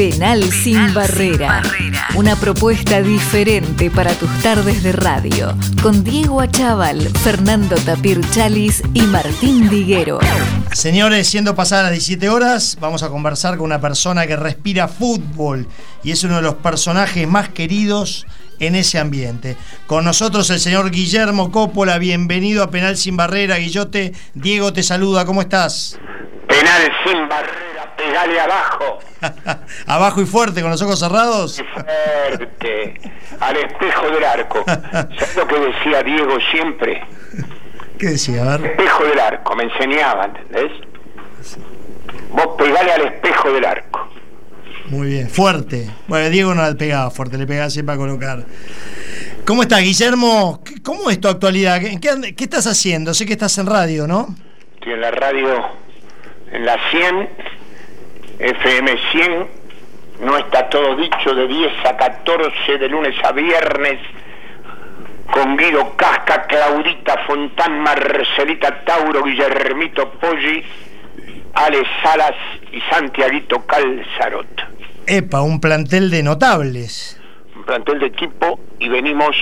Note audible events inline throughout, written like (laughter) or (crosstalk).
Penal, sin, barrera. Una propuesta diferente para tus tardes de radio. Con Diego Achával, Fernando Tapir Chalis y Martín Diguero. Señores, siendo pasadas las 17 horas, vamos a conversar con una persona que respira fútbol y es uno de los personajes más queridos en ese ambiente. Con nosotros el señor Guillermo Coppola, bienvenido a Penal Sin Barrera. Guillote, Diego te saluda, ¿cómo estás? Penal sin barrera, pegale abajo. (laughs) Abajo y fuerte, con los ojos cerrados. Fuerte, al espejo del arco. ¿Sabes lo que decía Diego siempre? ¿Qué decía? A ver. Espejo del arco, me enseñaba, ¿entendés? Vos pegale al espejo del arco. Muy bien, fuerte. Bueno, Diego no le pegaba fuerte, le pegaba siempre a colocar. ¿Cómo estás, Guillermo? ¿Qué- ¿Cómo es tu actualidad? ¿Qué, qué estás haciendo? Sé que estás en radio, ¿no? Estoy en la radio, en la 100, FM 100. No está todo dicho de 10 a 14, de lunes a viernes. Con Guido Casca, Claudita Fontán, Marcelita Tauro, Guillermito Poggi, Ale Salas y Santiaguito Calzarot. Epa, un plantel de notables. Un plantel de equipo y venimos,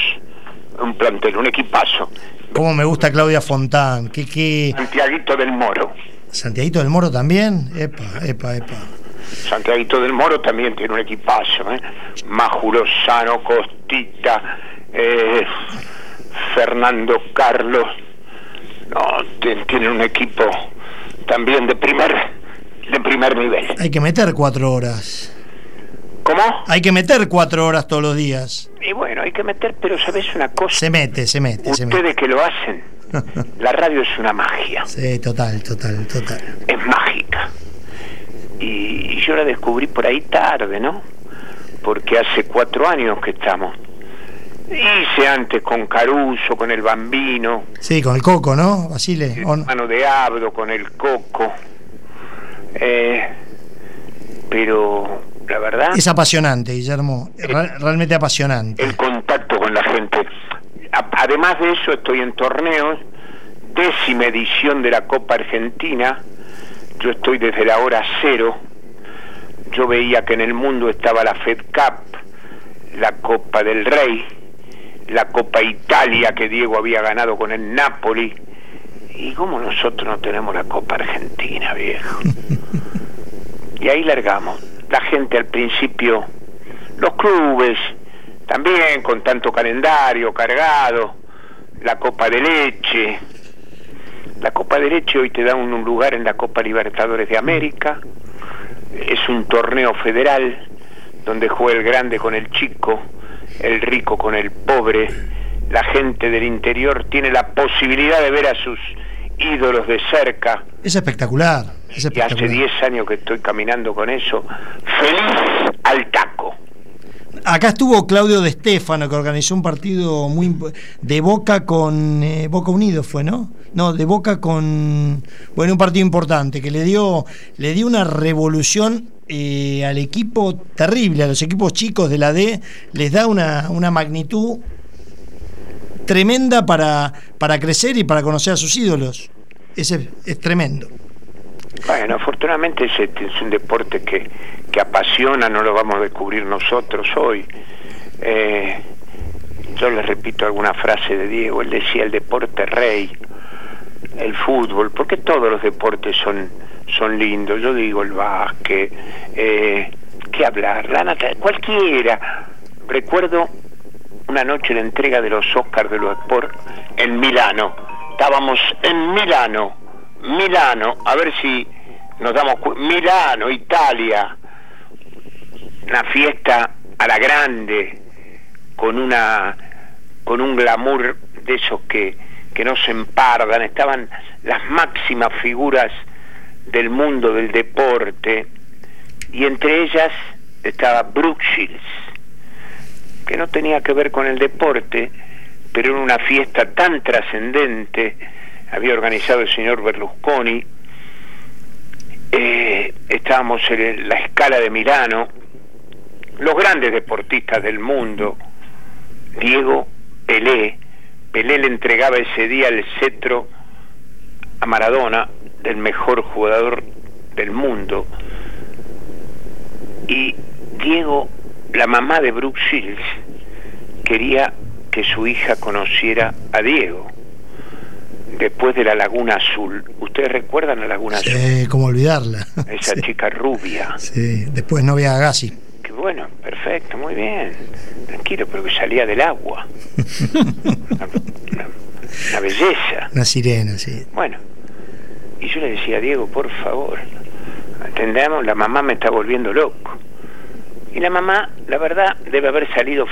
un plantel, un equipazo. Cómo me gusta Claudia Fontán. ¿Qué, qué... Santiaguito del Moro. ¿Santiaguito del Moro también? Epa, epa, epa. Santiaguito del Moro también tiene un equipazo, ¿eh? Maju Lozano, Costita, eh, Fernando Carlos. No, tienen un equipo también de primer, de primer nivel. Hay que meter cuatro horas. ¿Cómo? Hay que meter cuatro horas todos los días. Y bueno, hay que meter, pero ¿sabes una cosa? Se mete, se mete, se mete. Ustedes que lo hacen, la radio es una magia, Sí, total, total, total. es mágica. Y yo la descubrí por ahí tarde, ¿no? Porque hace cuatro años que estamos. Hice antes con Caruso, con el Bambino, Sí, con el coco, ¿no? Basile. ¿o no? mano de Abdo, con el Coco. Eh, pero la verdad, Es apasionante, Guillermo. Re- realmente apasionante. el contacto con la gente. Además de eso, estoy en torneos, décima edición de la Copa Argentina. Yo estoy desde la hora cero. Yo veía que en el mundo estaba la Fed Cup, la Copa del Rey, la Copa Italia que Diego había ganado con el Napoli. ¿Y cómo nosotros no tenemos la Copa Argentina, viejo? (laughs) Y ahí largamos. La gente al principio, los clubes, también con tanto calendario cargado, la Copa de Leche. La Copa de Leche hoy te da un, un lugar en la Copa Libertadores de América. Es un torneo federal donde juega el grande con el chico, el rico con el pobre. La gente del interior tiene la posibilidad de ver a sus ídolos de cerca. Es espectacular. Es Y hace espectacular. 10 años que estoy caminando con eso. Feliz al taco. Acá estuvo Claudio De Stefano, que organizó un partido muy de Boca con eh, Boca Unido fue, ¿no? No, de Boca con bueno, un partido importante que le dio le dio una revolución eh, al equipo terrible, a los equipos chicos de la D, les da una, una magnitud tremenda para, para crecer y para conocer a sus ídolos. Ese es tremendo. Bueno, afortunadamente es, este, es un deporte que, que apasiona, no lo vamos a descubrir nosotros hoy. Eh, yo les repito alguna frase de Diego, él decía el deporte rey, el fútbol, porque todos los deportes son, son lindos, yo digo el básquet, eh, ¿qué hablar? La cualquiera. Recuerdo una noche la entrega de los Oscars de los Sport en Milano. Estábamos en Milano, Milano, a ver si nos damos cuenta. Milano, Italia, una fiesta a la grande, con una con un glamour de esos que, que no se empardan, estaban las máximas figuras del mundo del deporte, y entre ellas estaba Brooke Shields, que no tenía que ver con el deporte, pero en una fiesta tan trascendente, había organizado el señor Berlusconi, eh, estábamos en la escala de Milano, los grandes deportistas del mundo, Diego Pelé, Pelé le entregaba ese día el cetro a Maradona, del mejor jugador del mundo, y Diego, la mamá de Brooke Shields, quería que su hija conociera a Diego después de la Laguna Azul. ¿Ustedes recuerdan la Laguna Azul? Sí, cómo olvidarla. Esa (laughs) Sí. chica rubia. Sí, después novia de Agassi. Que bueno, perfecto, muy bien. Tranquilo, pero que salía del agua. una, (laughs) una- una belleza. Una sirena, sí. Bueno, y yo le decía, Diego, por favor, entendamos, la mamá me está volviendo loco. Y la mamá, la verdad, debe haber salido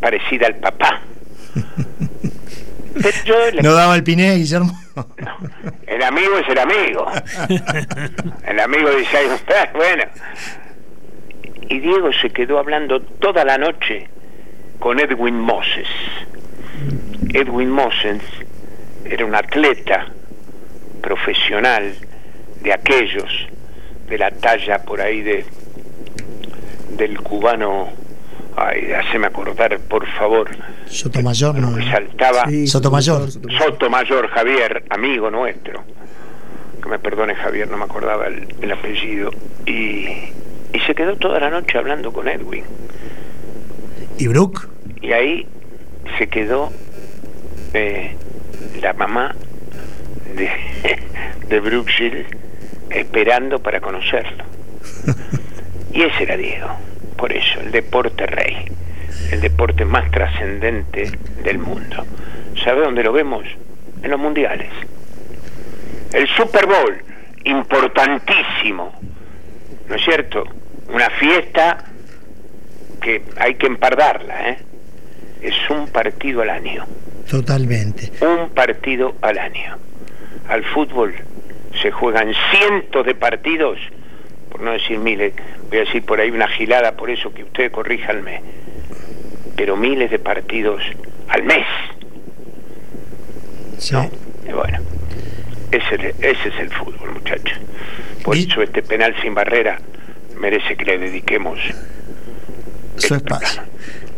parecida al papá. (laughs) Pero yo le- ¿No daba el piné, Guillermo? el amigo es el amigo. El amigo dice, "Ay, bueno. Y Diego se quedó hablando toda la noche con Edwin Moses. Edwin Moses era un atleta profesional de aquellos, de la talla por ahí de del cubano, ay, haceme acordar, por favor, Sotomayor, no. que saltaba Sí, Sotomayor. Sotomayor Javier, amigo nuestro, que me perdone Javier, no me acordaba el, el apellido, y, y se quedó toda la noche hablando con Edwin. ¿Y Brooke? Y ahí se quedó eh, la mamá de, (laughs) de Brookshill esperando para conocerlo. (laughs) Y ese era Diego, por eso, el deporte rey, el deporte más trascendente del mundo. ¿Sabe dónde lo vemos? En los mundiales. El Super Bowl, importantísimo, ¿no es cierto? Una fiesta que hay que empardarla, ¿eh? Es un partido al año, Totalmente. un partido al año. Al fútbol se juegan cientos de partidos, no decir miles, voy a decir por ahí una gilada, por eso que usted corríjanme, pero miles de partidos al mes, Sí. ¿no? Y bueno, ese, ese es el fútbol, muchachos. Por Y- eso este penal sin barrera merece que le dediquemos Su espacio.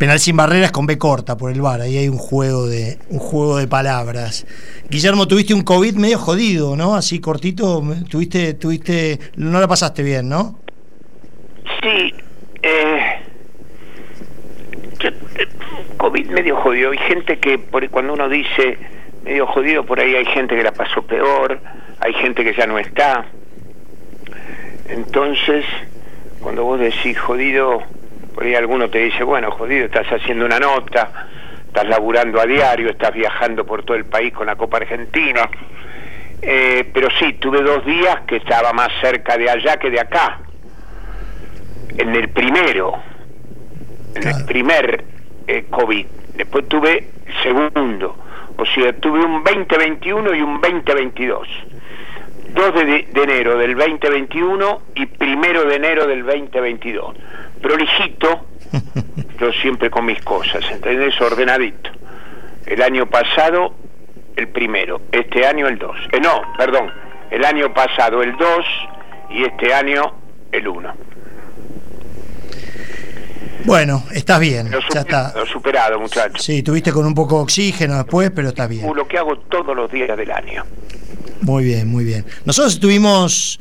Penal sin barreras con B corta por el bar. Ahí hay un juego de un juego de palabras. Guillermo, tuviste un COVID medio jodido, ¿no? Así cortito. Tuviste, tuviste, no la pasaste bien, ¿no? Sí, eh, eh, COVID medio jodido. Hay gente que, por, cuando uno dice medio jodido, por ahí hay gente que la pasó peor, hay gente que ya no está. Entonces, cuando vos decís jodido, por ahí alguno te dice, bueno, jodido, estás haciendo una nota, estás laburando a diario, estás viajando por todo el país con la Copa Argentina. Eh, pero sí, tuve dos días que estaba más cerca de allá que de acá en el primero, en el primer eh, COVID. Después tuve el segundo. O sea, tuve un 2021 y un 2022. 2 de, de enero del 2021 y primero de enero del 2022. Prolijito, (laughs) yo siempre con mis cosas, ¿entendés? Ordenadito. El año pasado, el primero. Este año, el 2. Eh, no, perdón. El año pasado, el 2 y este año, el 1. Bueno, estás bien. Lo, Ya super- está. lo superado, muchachos. Sí, tuviste con un poco de oxígeno después, pero estás bien. Lo que hago todos los días del año. Muy bien, muy bien. Nosotros estuvimos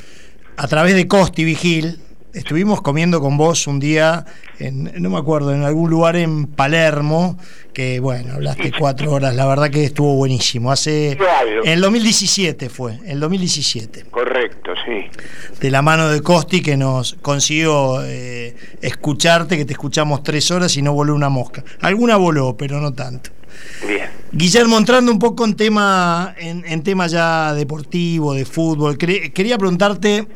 a través de Costi Vigil, estuvimos comiendo con vos un día, en, no me acuerdo, en algún lugar en Palermo, que bueno, hablaste cuatro horas, la verdad que estuvo buenísimo. Hace. En el 2017 fue, en el 2017. Correcto, sí. De la mano de Costi que nos consiguió eh, escucharte, que te escuchamos tres horas y no voló una mosca. Alguna voló, pero no tanto. Bien. Guillermo, entrando un poco en tema, en, en tema ya deportivo, de fútbol, quería, preguntarte,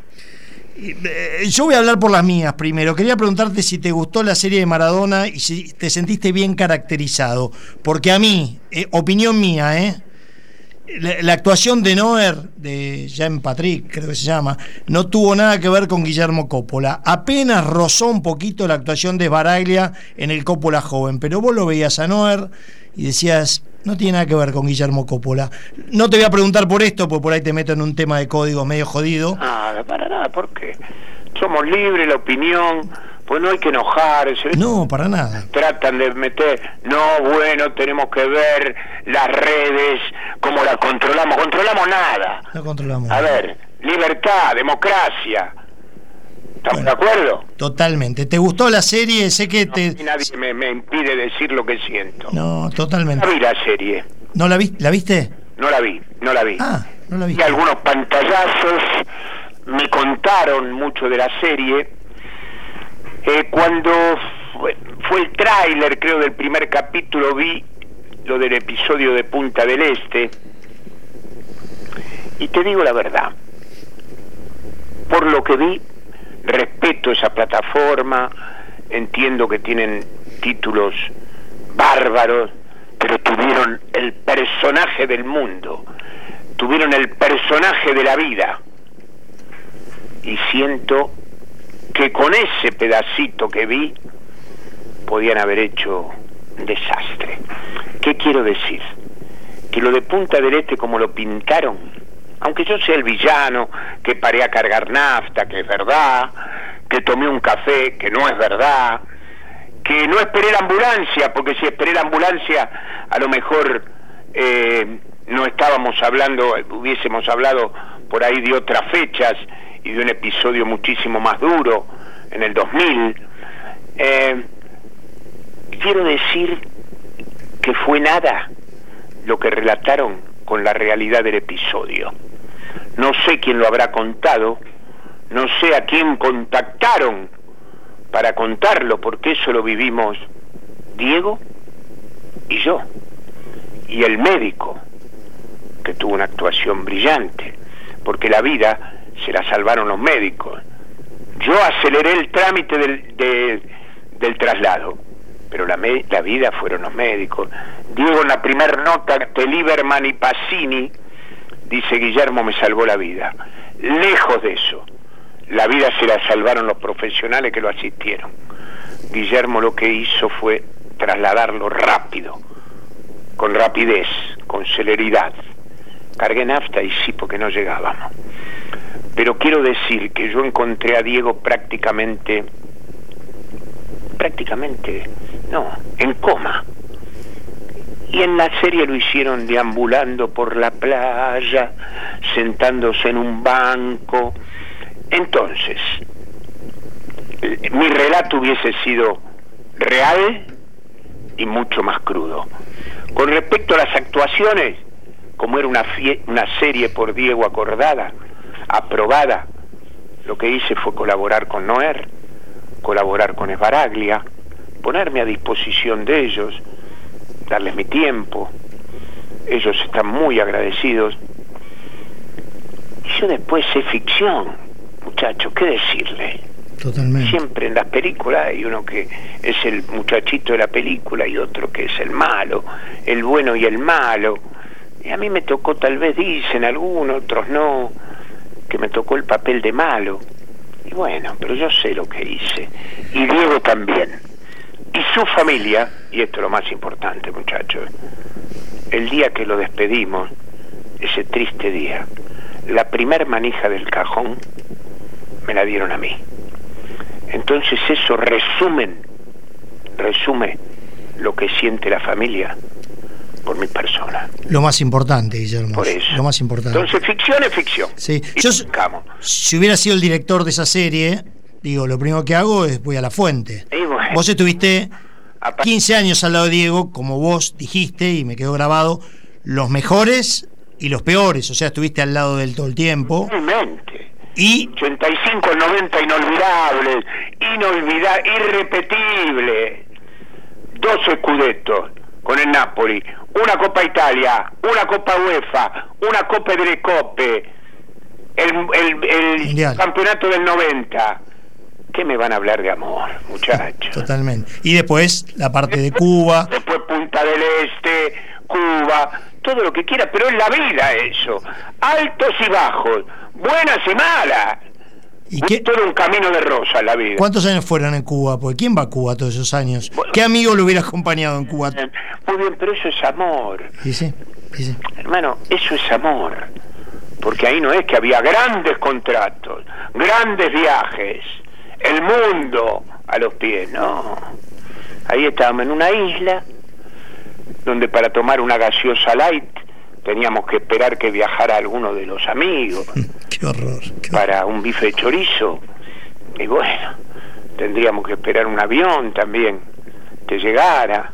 yo voy a hablar por las mías primero, quería preguntarte si te gustó la serie de Maradona y si te sentiste bien caracterizado, porque a mí, eh, opinión mía, ¿eh? La, la actuación de Noer, de Jean Patrick, creo que se llama, no tuvo nada que ver con Guillermo Coppola. Apenas rozó un poquito la actuación de Baraglia en el Coppola joven, pero vos lo veías a Noer y decías, no tiene nada que ver con Guillermo Coppola. No te voy a preguntar por esto, porque por ahí te meto en un tema de código medio jodido. Nada, para nada, ¿por qué? Somos libres, la opinión, pues no hay que enojarse. No, para nada. Tratan de meter, no, bueno, tenemos que ver las redes, cómo las controlamos. Controlamos nada. No controlamos. A ver, libertad, democracia. ¿Estamos de acuerdo? Totalmente. ¿Te gustó la serie? Sé que te... Nadie me, impide decir lo que siento. No, totalmente. No vi la serie. ¿No la, vi ¿la viste? No la vi, no la vi. Ah, no la vi. Y algunos pantallazos me contaron mucho de la serie. Eh, cuando fue, fue el tráiler, creo, del primer capítulo, vi lo del episodio de Punta del Este. Y te digo la verdad, por lo que vi, respeto esa plataforma, entiendo que tienen títulos bárbaros, pero tuvieron el personaje del mundo, tuvieron el personaje de la vida. Y siento que con ese pedacito que vi podían haber hecho un desastre. ¿Qué quiero decir? Que lo de Punta del Este como lo pintaron, aunque yo sea el villano, que paré a cargar nafta, que es verdad, que tomé un café, que no es verdad, que no esperé la ambulancia, porque si esperé la ambulancia, a lo mejor eh, no estábamos hablando, hubiésemos hablado por ahí de otras fechas y de un episodio muchísimo más duro en el 2000. Eh, quiero decir que fue nada lo que relataron con la realidad del episodio. No sé quién lo habrá contado, no sé a quién contactaron para contarlo, porque eso lo vivimos Diego y yo, y el médico, que tuvo una actuación brillante, porque la vida se la salvaron los médicos. Yo aceleré el trámite del, del traslado, pero la, la vida fueron los médicos. Diego en la primera nota de Lieberman y Pacini dice Guillermo me salvó la vida. Lejos de eso, la vida se la salvaron los profesionales que lo asistieron. Guillermo lo que hizo fue trasladarlo rápido, con rapidez, con celeridad. Cargué nafta y sí, porque no llegábamos. Pero quiero decir que yo encontré a Diego prácticamente, prácticamente, no, en coma. Y en la serie lo hicieron deambulando por la playa, sentándose en un banco. Entonces, mi relato hubiese sido real y mucho más crudo. Con respecto a las actuaciones, como era una, una serie por Diego acordada, aprobada, lo que hice fue colaborar con Noer, colaborar con Esbaraglia, ponerme a disposición de ellos, darles mi tiempo. Ellos están muy agradecidos. Y yo después sé ficción, muchacho, ¿qué decirle? Totalmente. Siempre en las películas hay uno que es el muchachito de la película y otro que es el malo, el bueno y el malo. Y a mí me tocó, tal vez dicen algunos, otros no, que me tocó el papel de malo. Y bueno, pero yo sé lo que hice. Y Diego también. Y su familia, y esto es lo más importante muchachos, el día que lo despedimos, ese triste día, la primer manija del cajón me la dieron a mí. Entonces eso resumen, resume lo que siente la familia por mi persona. Lo más importante, Guillermo. Por eso. Lo más importante. Entonces ficción es ficción. Sí. Y Yo, buscamos. si hubiera sido el director de esa serie, digo, lo primero que hago es voy a la fuente. Vos estuviste Apa- 15 años al lado de Diego, como vos dijiste, y me quedó grabado, los mejores y los peores. O sea, estuviste al lado de él todo el tiempo. Realmente. Y 85 90 inolvidables, inolvida irrepetible. Dos escudetos con el Napoli, una Copa Italia, una Copa UEFA, una Copa delle Coppe, el, el- el campeonato del 90. ¿Qué me van a hablar de amor, muchachos? totalmente. Y después la parte de Cuba. Después Punta del Este, Cuba, todo lo que quiera, pero es la vida eso. Altos y bajos, buenas y malas. ¿Y qué, Todo un camino de rosa la vida. cuántos años fueron en Cuba? Porque ¿quién va a Cuba todos esos años? Bueno. ¿Qué amigo lo hubiera acompañado en Cuba? Muy bien, pero eso es amor. Y sí, y sí. Hermano, eso es amor. Porque ahí no es que había grandes contratos, grandes viajes, el mundo a los pies, no. Ahí estábamos en una isla donde para tomar una gaseosa light teníamos que esperar que viajara alguno de los amigos (laughs) Qué horror. qué horror. para un bife de chorizo Y bueno, tendríamos que esperar un avión también que llegara.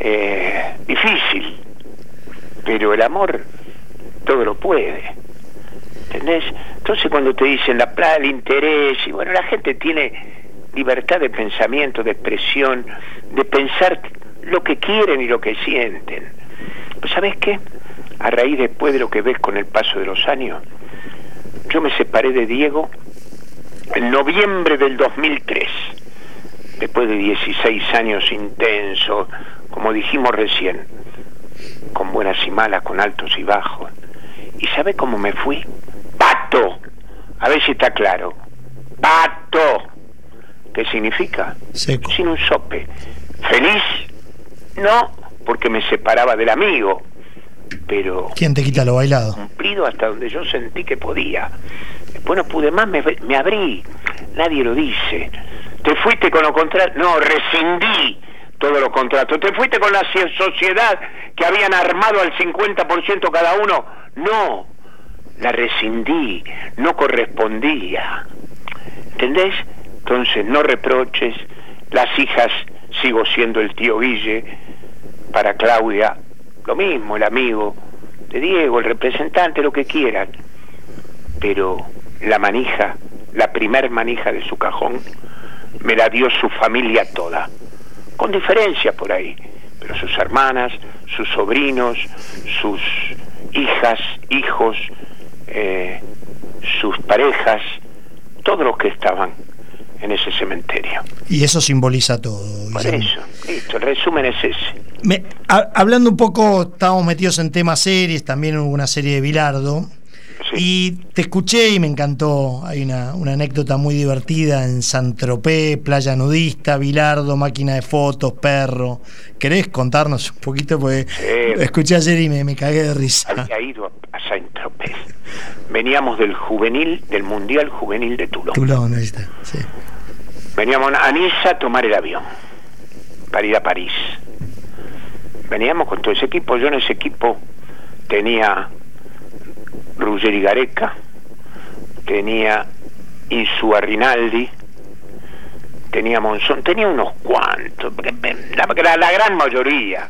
Eh, difícil, pero el amor todo lo puede. ¿Entendés? Entonces cuando te dicen la plata, el interés, y bueno, la gente tiene libertad de pensamiento, de expresión, de pensar lo que quieren y lo que sienten. Pues ¿sabes qué? A raíz después de lo que ves con el paso de los años, yo me separé de Diego en noviembre del 2003, después de 16 años intensos, como dijimos recién, con buenas y malas, con altos y bajos. ¿Y sabe cómo me fui? A ver si está claro. Pato. ¿Qué significa? Seco. Sin un sope. ¿Feliz? No, porque me separaba del amigo. Pero ¿Quién te quita lo bailado? cumplido hasta donde yo sentí que podía. Después no pude más, me, me abrí. Nadie lo dice. Te fuiste con lo contrario. No, rescindí todos los contratos. Te fuiste con la so- sociedad que habían armado al 50% cada uno. No, la rescindí. No correspondía. ¿Entendés? Entonces, no reproches. Las hijas, sigo siendo el tío Guille. Para Claudia, lo mismo, el amigo de Diego, el representante, lo que quieran. Pero la manija, la primer manija de su cajón, me la dio su familia toda. Con diferencia por ahí. Pero sus hermanas, sus sobrinos, sus hijas, hijos, eh, sus parejas, todos los que estaban en ese cementerio. Y eso simboliza todo. Por Guillermo. eso, listo, el resumen es ese. Me- hablando un poco, estábamos metidos en temas series, también hubo una serie de Bilardo. Sí. Y te escuché y me encantó. Hay una, una anécdota muy divertida en San Tropez, playa nudista, Bilardo, máquina de fotos, perro. ¿Querés contarnos un poquito? Porque Sí. escuché ayer y me, me cagué de risa. Había ido a Saint-Tropez. Veníamos del juvenil, del Mundial Juvenil de Toulon. Ahí está. Sí. Veníamos a Niza a tomar el avión para ir a París. Veníamos con todo ese equipo. Yo en ese equipo tenía Ruggeri Gareca, tenía Insua Rinaldi, tenía Monzón, tenía unos cuantos, la- la gran mayoría,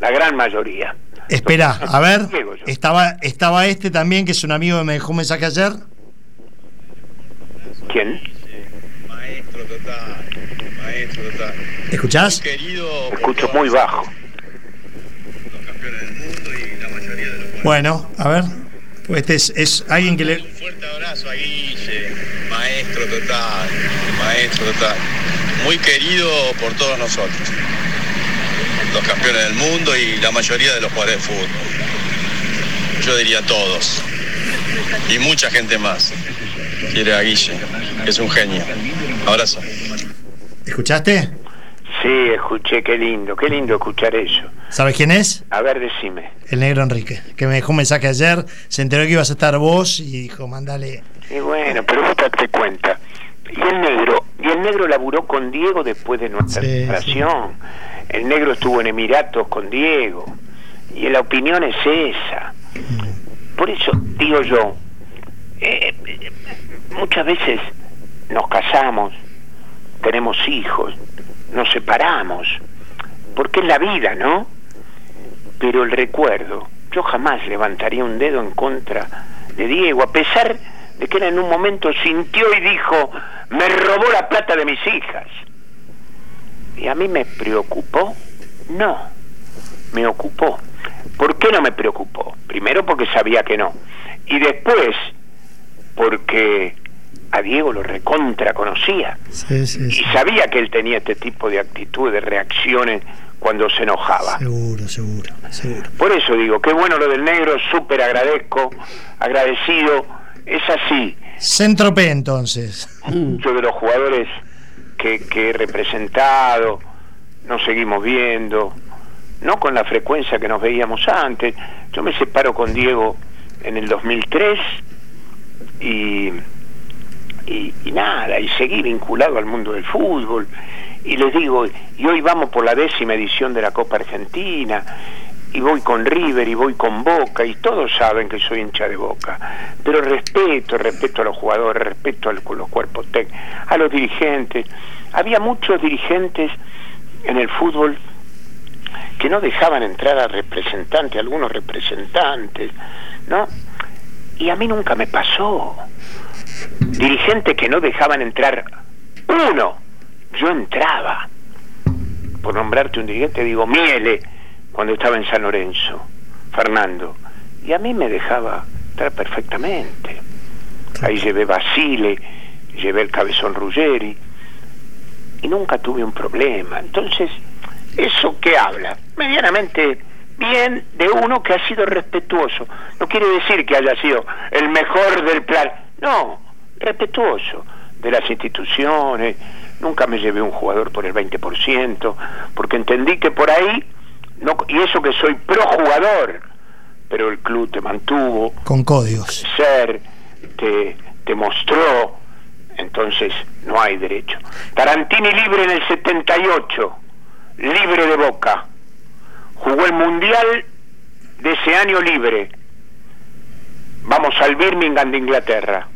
la gran mayoría. Espera, a ver, estaba, estaba este también, que es un amigo que me dejó un mensaje ayer. ¿Quién? Maestro total, maestro total. ¿Escuchás? Querido Escucho muy bajo. los campeones del mundo y la mayoría de los Bueno, a ver. Pues este es, es alguien que le. Un fuerte abrazo a Guille, maestro total, maestro total. Muy querido por todos nosotros. Los campeones del mundo y la mayoría de los jugadores de fútbol. Yo diría todos. Y mucha gente más. Quiere a Guille, que es un genio. Abrazo. ¿Escuchaste? Sí, escuché, qué lindo, qué lindo escuchar eso. ¿Sabes quién es? A ver, decime. El negro Enrique, que me dejó un mensaje ayer, se enteró que ibas a estar vos y dijo, mándale. Y bueno, pero vos date cuenta. Y el negro, y el negro laburó con Diego después de nuestra Sí, separación. El negro estuvo en Emiratos con Diego. Y la opinión es esa. Por eso digo yo, eh, muchas veces nos casamos, tenemos hijos, nos separamos, porque es la vida, ¿no? Pero el recuerdo, yo jamás levantaría un dedo en contra de Diego, a pesar de que él en un momento sintió y dijo, me robó la plata de mis hijas. ¿Y a mí me preocupó? No, me ocupó. ¿Por qué no me preocupó? Primero porque sabía que no. Y después porque a Diego lo recontra conocía Sí, sí, y sabía que él tenía este tipo de actitudes, de reacciones cuando se enojaba. Seguro, seguro, seguro. Por eso digo, qué bueno lo del negro, súper agradezco, agradecido. Es así, Centro entonces. muchos de los jugadores que, que he representado, nos seguimos viendo, no con la frecuencia que nos veíamos antes. Yo me separo con Diego en el 2003 y, y, y nada, y seguí vinculado al mundo del fútbol. Y les digo, y hoy vamos por la décima edición de la Copa Argentina, y voy con River y voy con Boca y todos saben que soy hincha de Boca, pero respeto, respeto a los jugadores, respeto a los cuerpos técnicos, a los dirigentes. Había muchos dirigentes en el fútbol que no dejaban entrar a representantes, algunos representantes, ¿no? Y a mí nunca me pasó. Dirigentes que no dejaban entrar uno, yo entraba. Por nombrarte un dirigente, digo, Miele, cuando estaba en San Lorenzo, Fernando, y a mí me dejaba entrar perfectamente. Ahí llevé Basile, llevé el cabezón Ruggeri, y nunca tuve un problema. Entonces, ¿eso qué habla? Medianamente bien de uno que ha sido respetuoso. No quiere decir que haya sido el mejor del plan, no, respetuoso de las instituciones. Nunca me llevé un jugador por el 20%, porque entendí que por ahí no, y eso que soy pro jugador, pero el club te mantuvo. Con códigos. Ser, te, te mostró, entonces no hay derecho. Tarantini libre en el 78, libre de boca. Jugó el Mundial de ese año libre. Vamos al Birmingham de Inglaterra.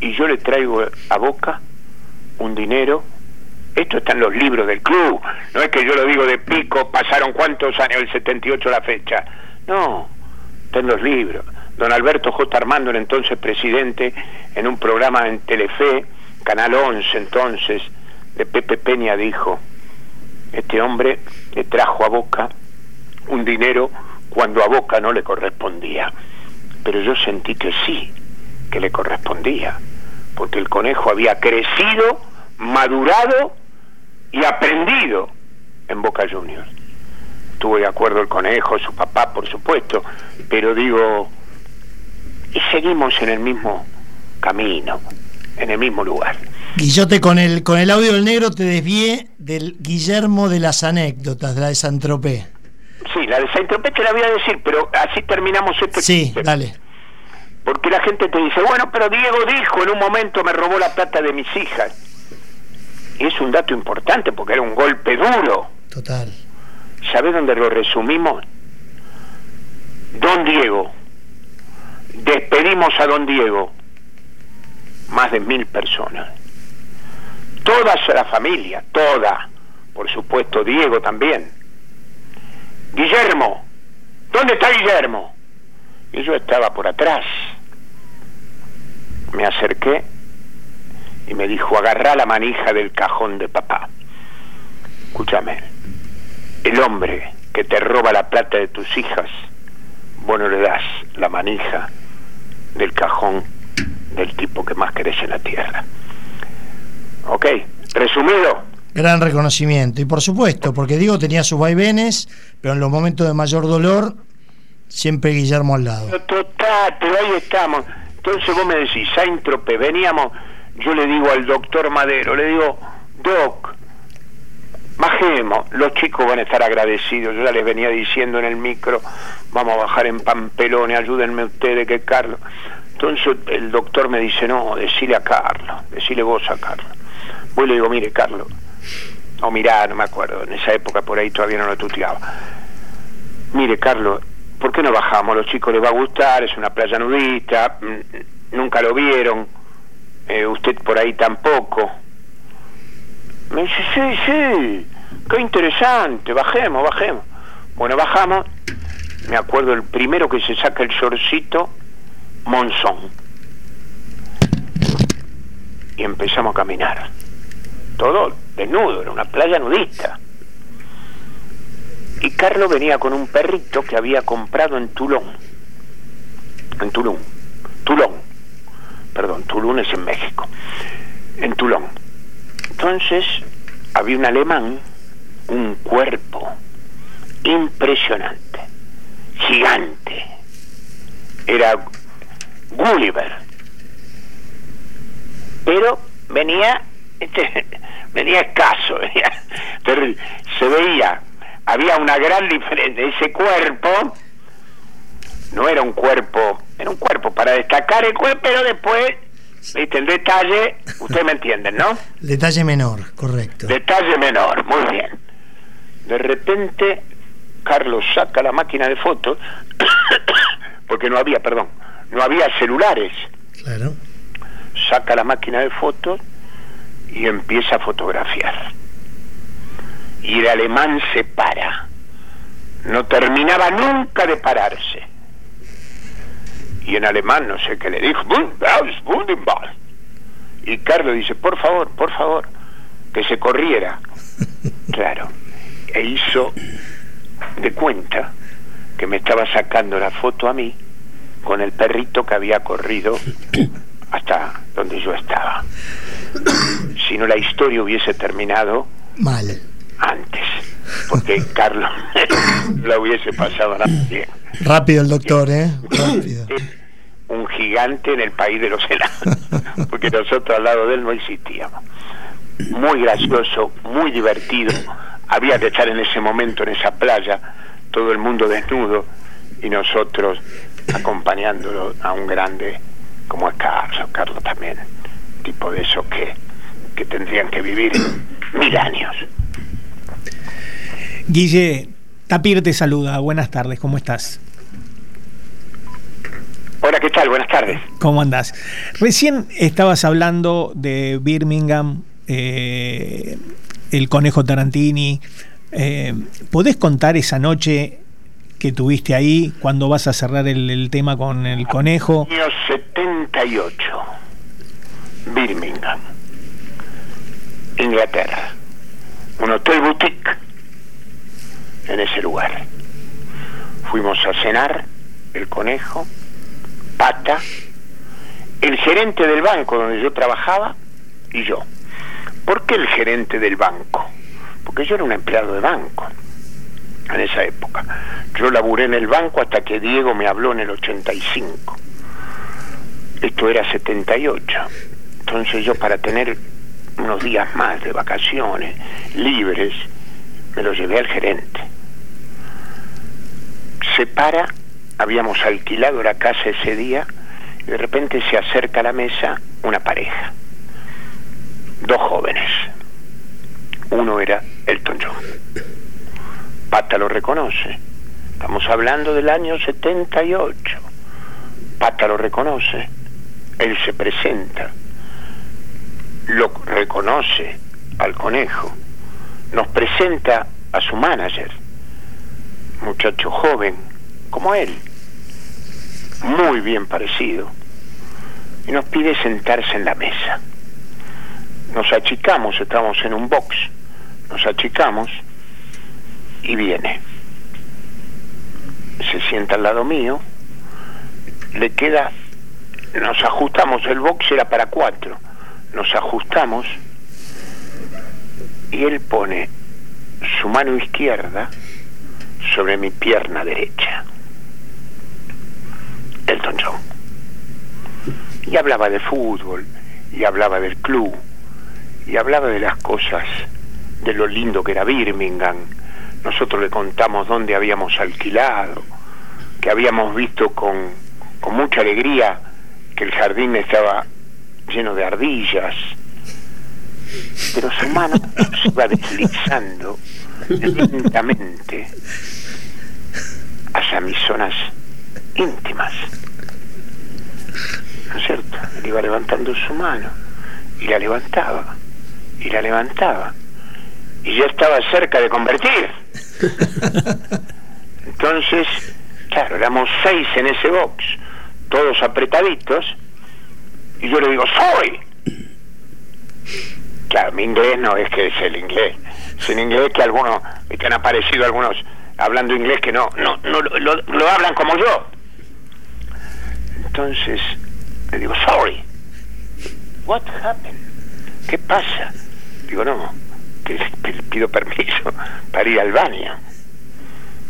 Y yo le traigo a Boca un dinero esto está en los libros del club, no es que yo lo digo de pico, pasaron cuántos años, el 78 la fecha. No, está en los libros. Don Alberto J. Armando, el entonces presidente, en un programa en Telefe, Canal 11 entonces, de Pepe Peña dijo, este hombre le trajo a Boca un dinero cuando a Boca no le correspondía. Pero yo sentí que sí, que le correspondía, porque el conejo había crecido, madurado y aprendido en Boca Juniors. Estuvo de acuerdo el conejo, su papá, por supuesto, pero digo, y seguimos en el mismo camino, en el mismo lugar. Guillote, con el, con el audio del negro te desvié del Guillermo de las anécdotas, de la de San Tropez. Sí, la de San Tropez te la voy a decir, pero así terminamos este. Sí, dale. Porque la gente te dice, bueno, pero Diego dijo en un momento me robó la plata de mis hijas es un dato importante porque era un golpe duro. Total. ¿Sabes dónde lo resumimos? Don Diego. Despedimos a Don Diego. Más de mil personas. Toda la familia, toda. Por supuesto, Diego también. Guillermo. ¿Dónde está Guillermo? Y yo estaba por atrás. Me acerqué y me dijo, agarrá la manija del cajón de papá. Escúchame, el hombre que te roba la plata de tus hijas, bueno, le das la manija del cajón del tipo que más querés en la tierra. ¿Ok? Resumido. Gran reconocimiento. Y por supuesto, porque digo, tenía sus vaivenes, pero en los momentos de mayor dolor, siempre Guillermo al lado. Total, pero ahí estamos. Entonces vos me decís, Saintrope, veníamos yo le digo al doctor Madero, le digo, Doc, bajemos, los chicos van a estar agradecidos, yo ya les venía diciendo en el micro, vamos a bajar en Pampelone, ayúdenme ustedes que Carlos. Entonces el doctor me dice, no, decile a Carlos, decile vos a Carlos. Voy le digo, mire Carlos, o mirá, no me acuerdo, en esa época por ahí todavía no lo tuteaba. Mire Carlos, ¿por qué no bajamos? los chicos les va a gustar, es una playa nudista, mm, nunca lo vieron eh, usted por ahí tampoco. Me dice, sí, sí, qué interesante, bajemos, bajemos. Bueno, bajamos, me acuerdo el primero que se saca el shortcito, Monzón. Y empezamos a caminar. Todo desnudo, era una playa nudista. Y Carlos venía con un perrito que había comprado en Tulón. En Tulón. Tulón perdón, Tulum es en México, en Tulón. Entonces había un alemán, un cuerpo impresionante, gigante, era Gulliver, pero venía, este, (laughs) venía escaso, (laughs) se veía, había una gran diferencia, ese cuerpo no era un cuerpo era un cuerpo para destacar el cuerpo, pero después, viste, el detalle, usted me entiende, ¿no? (laughs) Detalle menor, correcto. Detalle menor, muy bien. De repente Carlos saca la máquina de fotos, (coughs) porque no había, perdón, no había celulares. Claro. Saca la máquina de fotos y empieza a fotografiar. Y el alemán se para. No terminaba nunca de pararse. Y en alemán no sé qué le dijo. Y Carlos dice, por favor, por favor, que se corriera. (laughs) Claro. E hizo de cuenta que me estaba sacando la foto a mí con el perrito que había corrido (coughs) hasta donde yo estaba. Si no, la historia hubiese terminado mal antes, porque Carlos (coughs) la hubiese pasado nada bien. Rápido el doctor, ¿eh? Rápido. Un gigante en el país de los helados, (laughs) porque nosotros al lado de él no existíamos. Muy gracioso, muy divertido. Había que estar en ese momento en esa playa, todo el mundo desnudo y nosotros acompañándolo a un grande como es Carlos, Carlos también, tipo de esos que, que tendrían que vivir mil años. Guille, Tapir te saluda, buenas tardes, ¿cómo estás? Hola, ¿qué tal? Buenas tardes. ¿Cómo andás? Recién estabas hablando de Birmingham, eh, el conejo Tarantini. Eh, ¿Podés contar esa noche que tuviste ahí cuando vas a cerrar el, tema con el conejo? Año 78, Birmingham, Inglaterra. Un hotel boutique en ese lugar. Fuimos a cenar, el conejo, Pata, el gerente del banco donde yo trabajaba y yo. ¿Por qué el gerente del banco? Porque yo era un empleado de banco en esa época. Yo laburé en el banco hasta que Diego me habló en el 85. Esto era 78. Entonces yo para tener unos días más de vacaciones libres, me lo llevé al gerente. Se para, habíamos alquilado la casa ese día, y de repente se acerca a la mesa una pareja, dos jóvenes. Uno era Elton John. Pata lo reconoce. Estamos hablando del año 78. Pata lo reconoce. Él se presenta. Lo reconoce al conejo. Nos presenta a su manager. Muchacho joven, como él. Muy bien parecido. Y nos pide sentarse en la mesa. Nos achicamos, estamos en un box. Nos achicamos y viene. Se sienta al lado mío, le queda, nos ajustamos, el box era para cuatro, nos ajustamos y él pone su mano izquierda sobre mi pierna derecha. Elton John. Y hablaba de fútbol, y hablaba del club, y hablaba de las cosas, de lo lindo que era Birmingham, nosotros le contamos dónde habíamos alquilado, que habíamos visto con, con mucha alegría que el jardín estaba lleno de ardillas, pero su mano se iba deslizando lentamente hacia mis zonas íntimas. ¿No es cierto? Él iba levantando su mano y la levantaba y la levantaba y ya estaba cerca de convertir. Entonces, claro, éramos seis en ese box, todos apretaditos, y yo le digo, soy. Claro, mi inglés no es que es el inglés, el inglés que algunos, que han aparecido algunos hablando inglés que no, no, no lo, hablan como yo. Entonces, le digo, sorry. What happened? ¿Qué pasa? Digo, no, pido permiso para ir al baño.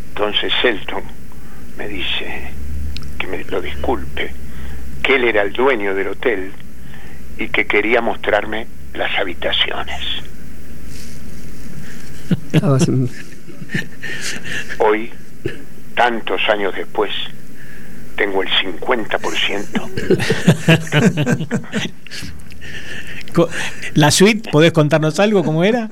Entonces Selton me dice que me lo disculpe, que él era el dueño del hotel y que quería mostrarme las habitaciones. Hoy, tantos años después, tengo el 50%. ¿La suite? ¿Podés contarnos algo cómo era?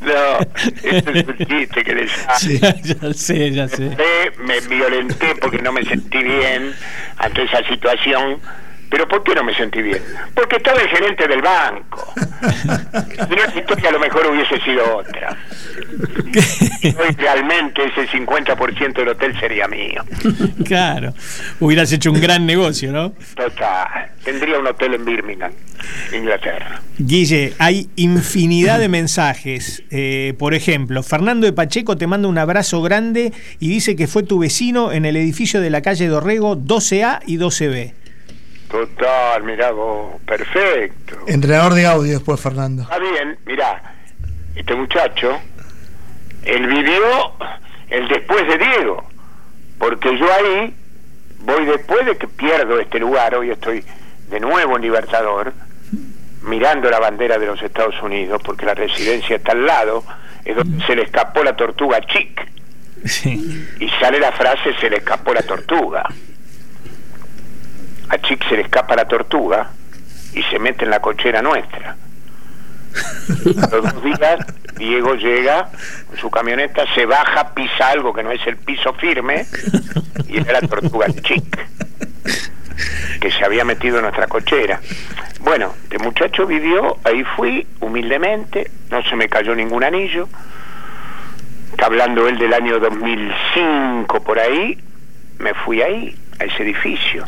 no, eso es un chiste que les hago. ya sé, ya sé. Me violenté porque no me sentí bien ante esa situación ¿Pero por qué no me sentí bien? Porque estaba el gerente del banco. Si no, la historia a lo mejor hubiese sido otra. (laughs) Hoy realmente ese 50% del hotel sería mío. Claro, hubieras hecho un gran negocio, ¿no? Total. Tendría un hotel en Birmingham, Inglaterra. Guille, hay infinidad de mensajes. Eh, por ejemplo, Fernando de Pacheco te manda un abrazo grande y dice que fue tu vecino en el edificio de la calle Dorrego 12A y 12B. Total, mirá vos, perfecto. Entrenador de audio después, Fernando. Está bien, mirá, este muchacho, él vivió el después de Diego, porque yo ahí voy después de que pierdo este lugar, hoy estoy de nuevo en Libertador, mirando la bandera de los Estados Unidos, porque la residencia está al lado, es donde se le escapó la tortuga chic. Y sale la frase, se le escapó la tortuga a Chic se le escapa la tortuga y se mete en la cochera nuestra. Los dos días, Diego llega con su camioneta, se baja, pisa algo que no es el piso firme, y era la tortuga Chic, que se había metido en nuestra cochera. Bueno, este muchacho vivió, ahí fui, humildemente, no se me cayó ningún anillo. Está hablando él del año 2005 por ahí, me fui ahí, a ese edificio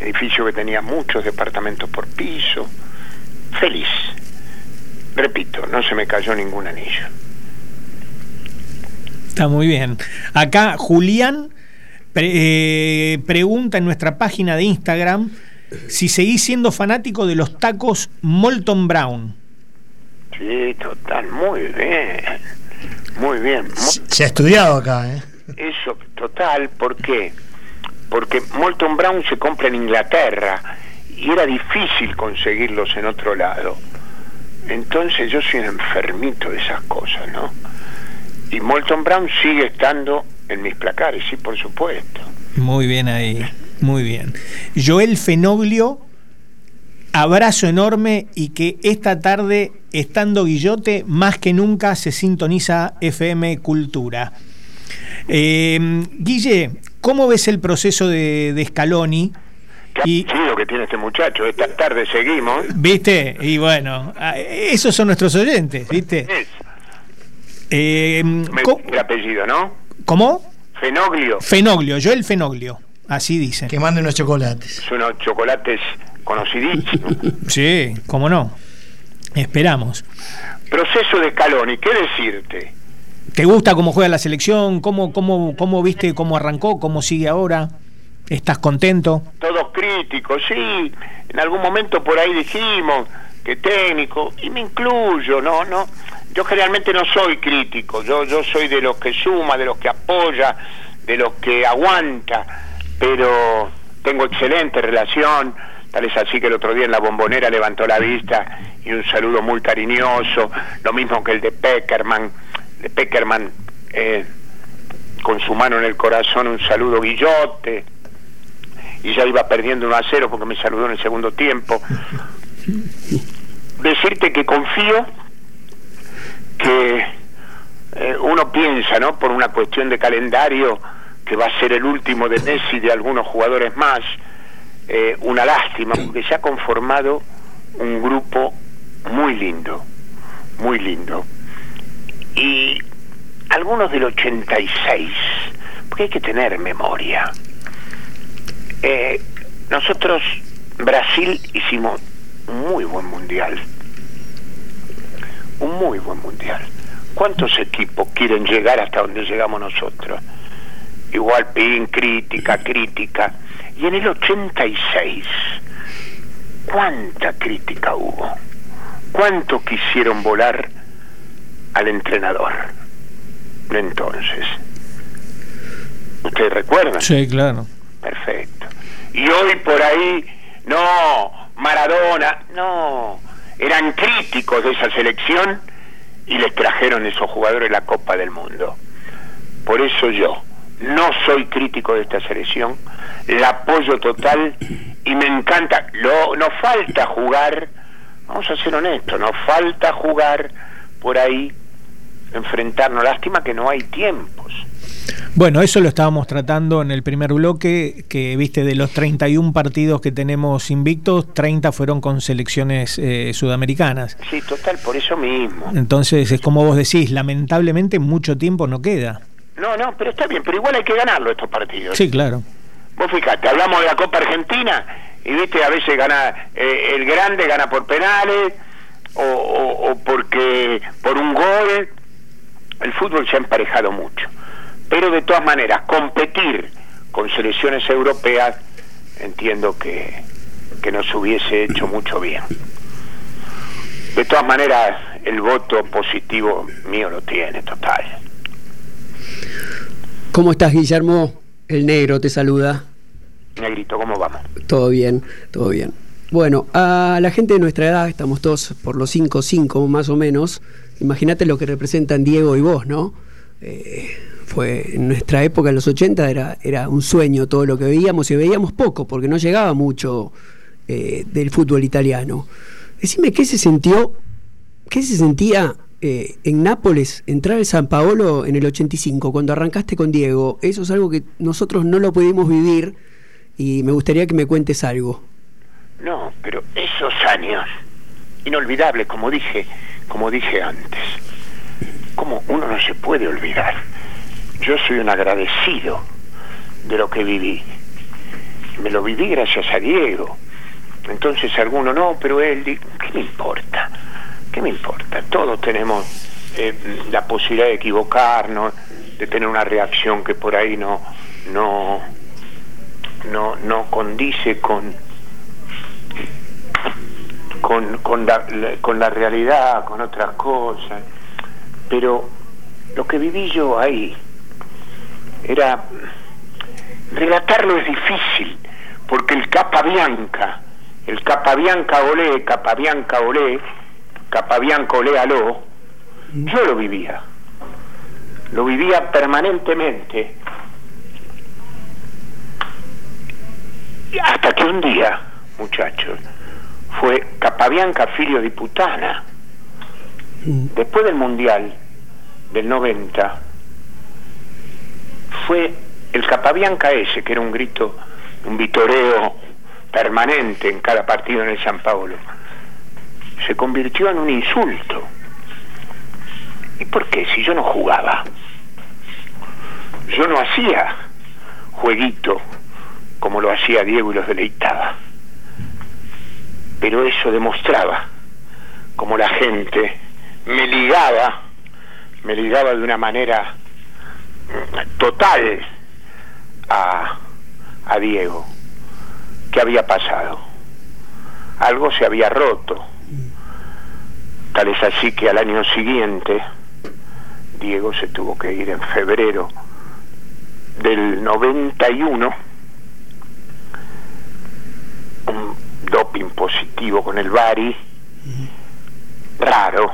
edificio que tenía muchos departamentos por piso, feliz. Repito, no se me cayó ningún anillo. Está muy bien. Acá Julián eh, pregunta en nuestra página de Instagram si seguís siendo fanático de los tacos Molton Brown. Sí, total, muy bien. Muy bien. Se ha estudiado acá, ¿eh? Eso, total, ¿por qué? Porque Molton Brown se compra en Inglaterra y era difícil conseguirlos en otro lado. Entonces yo soy enfermito de esas cosas, ¿no? Y Molton Brown sigue estando en mis placares, sí, por supuesto. Muy bien ahí, muy bien. Joel Fenoglio, abrazo enorme y que esta tarde, estando Guillote, más que nunca se sintoniza FM Cultura. Eh, Guille, ¿cómo ves el proceso de, de Scaloni? y que tiene este muchacho. Esta tarde seguimos. ¿Viste? Y bueno, esos son nuestros oyentes, ¿viste? Eh, el apellido, ¿no? ¿Cómo? Fenoglio. Fenoglio, yo el Fenoglio, así dice. Que mande unos chocolates. Son unos chocolates conocidísimos. (laughs) sí, cómo no. Esperamos. Proceso de Scaloni, ¿qué decirte? ¿Te gusta cómo juega la selección? ¿Cómo, cómo, cómo viste cómo arrancó? ¿Cómo sigue ahora? ¿Estás contento? Todos críticos, sí. En algún momento por ahí dijimos que técnico, y me incluyo, no, no. Yo generalmente no soy crítico, yo, yo soy de los que suma, de los que apoya, de los que aguanta, pero tengo excelente relación, tal es así que el otro día en la bombonera levantó la vista y un saludo muy cariñoso, lo mismo que el de Peckerman de Peckerman, eh, con su mano en el corazón, un saludo Guillote, y ya iba perdiendo 1 a 0 porque me saludó en el segundo tiempo. Decirte que confío que eh, uno piensa, ¿no? Por una cuestión de calendario, que va a ser el último de Messi y de algunos jugadores más. Eh, una lástima, porque se ha conformado un grupo muy lindo, muy lindo y algunos del 86, porque hay que tener memoria. Eh, nosotros, Brasil, hicimos un muy buen mundial. Un muy buen mundial. ¿Cuántos equipos quieren llegar hasta donde llegamos nosotros? Igual PIN, crítica, crítica. Y en el 86, ¿cuánta crítica hubo? ¿Cuántos quisieron volar al entrenador entonces. ¿Ustedes recuerdan? Sí, claro. Perfecto. Y hoy por ahí, no, Maradona, no, eran críticos de esa selección y les trajeron esos jugadores la Copa del Mundo. Por eso yo no soy crítico de esta selección, la apoyo total y me encanta. Lo, nos falta jugar Vamos a ser honestos, nos falta jugar por ahí, enfrentarnos. Lástima que no hay tiempos. Bueno, eso lo estábamos tratando en el primer bloque, que viste de los 31 partidos que tenemos invictos, 30 fueron con selecciones eh, sudamericanas. Sí, total, por eso mismo. Entonces, es como vos decís, lamentablemente mucho tiempo no queda. No, no, pero está bien, pero igual hay que ganarlo estos partidos. Sí, claro. Vos fijate, hablamos de la Copa Argentina y viste, a veces gana eh, el grande, gana por penales o, o, o porque por un gol. El fútbol se ha emparejado mucho. Pero de todas maneras, competir con selecciones europeas entiendo que, que nos hubiese hecho mucho bien. De todas maneras, el voto positivo mío lo tiene, total. ¿Cómo estás, Guillermo? El negro te saluda. Negrito, ¿cómo vamos? Todo bien, todo bien. Bueno, a la gente de nuestra edad, estamos todos por los 5-5 más o menos, imagínate lo que representan Diego y vos, ¿no? Eh, fue en nuestra época, en los 80, era, era un sueño todo lo que veíamos y veíamos poco, porque no llegaba mucho eh, del fútbol italiano. Decime, ¿qué se sintió, qué se sentía eh, en Nápoles entrar al San Paolo en el 85, cuando arrancaste con Diego? Eso es algo que nosotros no lo pudimos vivir y me gustaría que me cuentes algo. No, pero esos años, inolvidables, como dije, como dije antes, como uno no se puede olvidar. Yo soy un agradecido de lo que viví. Me lo viví gracias a Diego. Entonces alguno, no, pero él, ¿qué me importa? ¿Qué me importa? Todos tenemos eh, la posibilidad de equivocarnos, de tener una reacción que por ahí no, no, no, no condice con, con, con, la, con la realidad, con otras cosas. Pero lo que viví yo ahí era... Relatarlo es difícil, porque el capa bianca, el capa bianca olé, capa bianca olé, capa bianca olé aló, yo lo vivía. Lo vivía permanentemente. Hasta que un día, muchachos, fue Capabianca Filio di Putana. Después del Mundial del 90, fue el Capabianca ese, que era un grito, un vitoreo permanente en cada partido en el San Paulo, se convirtió en un insulto. ¿Y por qué? Si yo no jugaba, yo no hacía jueguito como lo hacía Diego y los deleitaba. Pero eso demostraba como la gente me ligaba, me ligaba de una manera total a, a Diego. ¿Qué había pasado? Algo se había roto. Tal es así que al año siguiente Diego se tuvo que ir en febrero del 91 un doping positivo con el Bari raro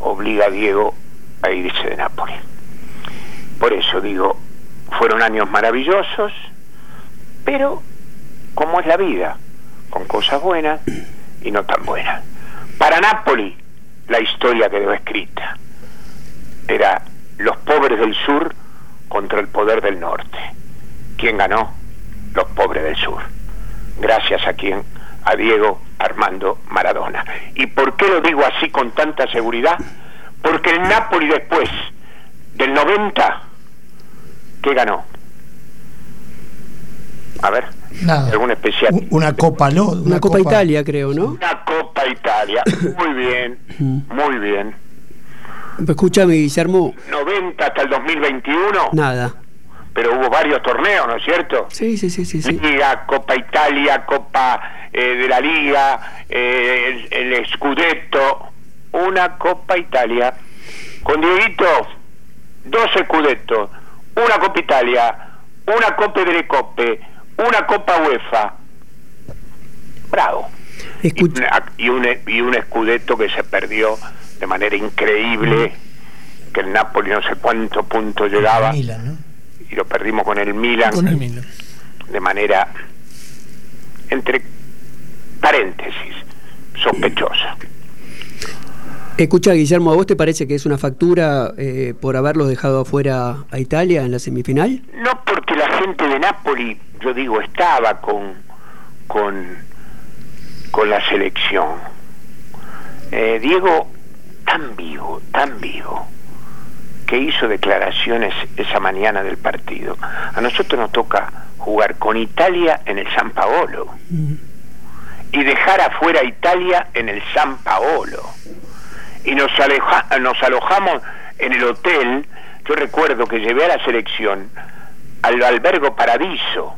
obliga a Diego a irse de Nápoles por eso digo fueron años maravillosos pero como es la vida con cosas buenas y no tan buenas para Nápoles la historia quedó escrita era los pobres del sur contra el poder del norte. ¿Quién ganó? Los pobres del sur. Gracias a quién? A Diego Armando Maradona. ¿Y por qué lo digo así con tanta seguridad? Porque el Napoli después del 90, ¿qué ganó? A ver, Nada. algún especial. Una Copa Lo. Una, Copa, Italia, creo, ¿no? Una Copa Italia. Muy bien, muy bien. Escúchame, Guillermo. 90 hasta el 2021, Nada. Pero hubo varios torneos, ¿no es cierto? Sí, sí, sí, sí. sí. Liga, Copa Italia, Copa eh, de la Liga, eh, el, el Scudetto, una Copa Italia. Con Dieguito, dos Scudetto, una Copa Italia, una Copa de Coppe, una Copa UEFA. Bravo. Escucha- Y, una- y, un, y un Scudetto que se perdió de manera increíble, que el Napoli no sé cuántos puntos llegaba, Milan, ¿no? Y lo perdimos con el Milan Con el Milan. de manera, entre paréntesis, sospechosa. Escucha, Guillermo, ¿a vos te parece que es una factura eh, por haberlos dejado afuera a Italia en la semifinal? No, porque la gente de Nápoli, yo digo, estaba con, con, con la selección. Eh, Diego, tan vivo, tan vivo, que hizo declaraciones esa mañana del partido. A nosotros nos toca jugar con Italia en el San Paolo y dejar afuera a Italia en el San Paolo y nos, nos alojamos en el hotel. Yo recuerdo que llevé a la selección al albergo Paradiso.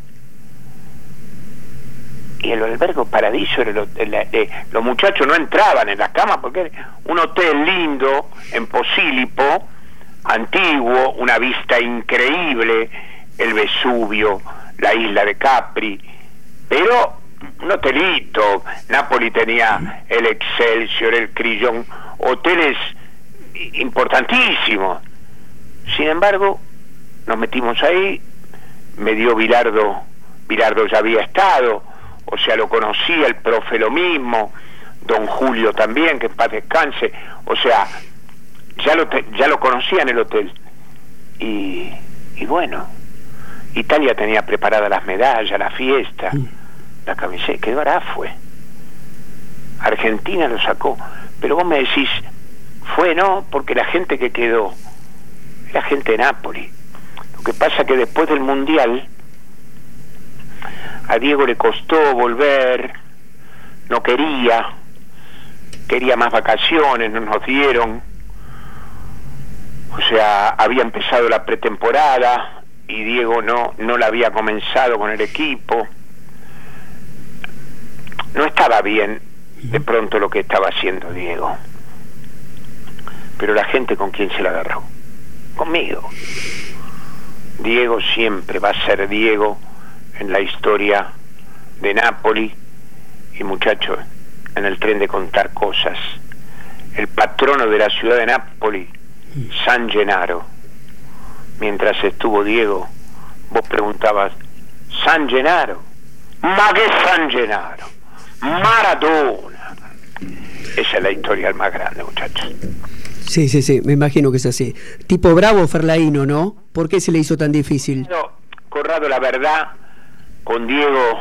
Y el albergo Paradiso, era eh, los muchachos no entraban en las camas porque era un hotel lindo en Posílipo, antiguo, una vista increíble, el Vesubio, la isla de Capri, pero un hotelito. Napoli tenía el Excelsior, el Crillon, hoteles importantísimos. Sin embargo, nos metimos ahí, me dio Bilardo, Bilardo ya había estado, o sea, lo conocía, el profe lo mismo, don Julio también, que en paz descanse, o sea, ya lo, ya lo conocía en el hotel. Y, y bueno, Italia tenía preparadas las medallas, la fiesta, la camiseta, quedó fue. Argentina lo sacó. Pero vos me decís, fue no, porque la gente que quedó, la gente de Nápoles. Lo que pasa que después del Mundial, a Diego le costó volver, no quería, quería más vacaciones, no nos dieron. O sea, había empezado la pretemporada y Diego no, no la había comenzado con el equipo. No estaba bien de pronto lo que estaba haciendo Diego. Pero la gente con quién se la agarró. Conmigo. Diego siempre va a ser Diego en la historia de Nápoli y muchachos, en el tren de contar cosas. El patrono de la ciudad de Nápoli, San Gennaro. Mientras estuvo Diego, vos preguntabas, San Gennaro, ¿ma qué San Gennaro? Maradona esa es la historia más grande, muchachos. Sí, sí, sí, me imagino que es así. Tipo bravo Ferlaíno, ¿no? ¿Por qué se le hizo tan difícil? No, Corrado, la verdad, con Diego,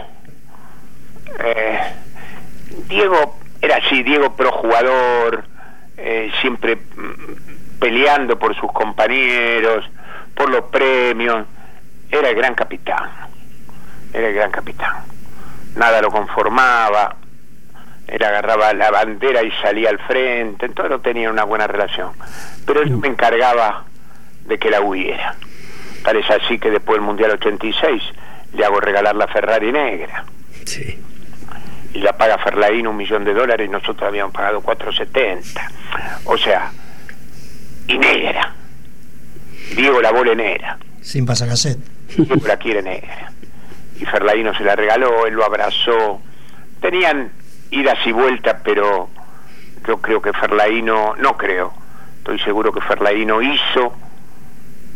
eh, Diego era así, Diego pro jugador, eh, siempre mm, peleando por sus compañeros, por los premios, era el gran capitán, era el gran capitán. Nada lo conformaba, él agarraba la bandera y salía al frente, entonces no tenía una buena relación. Pero yo me encargaba de que la hubiera. Tal es así que después del Mundial 86 le hago regalar la Ferrari negra. Sí. Y la paga Ferlaín un millón de dólares y nosotros habíamos pagado 470. O sea, y negra. Diego la bola negra. Sin pasacaset. Diego la quiere negra. Y Ferlaino se la regaló, él lo abrazó. Tenían idas y vueltas, pero yo creo que Ferlaino, no creo, estoy seguro que Ferlaino hizo,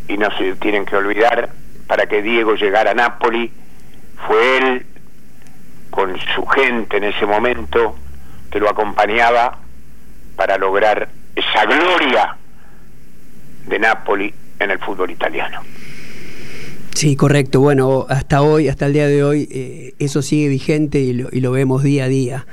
y no se tienen que olvidar, para que Diego llegara a Nápoli, fue él con su gente en ese momento que lo acompañaba para lograr esa gloria de Nápoli en el fútbol italiano. Sí, correcto. Bueno, hasta hoy, hasta el día de hoy, eh, eso sigue vigente y lo, vemos día a día.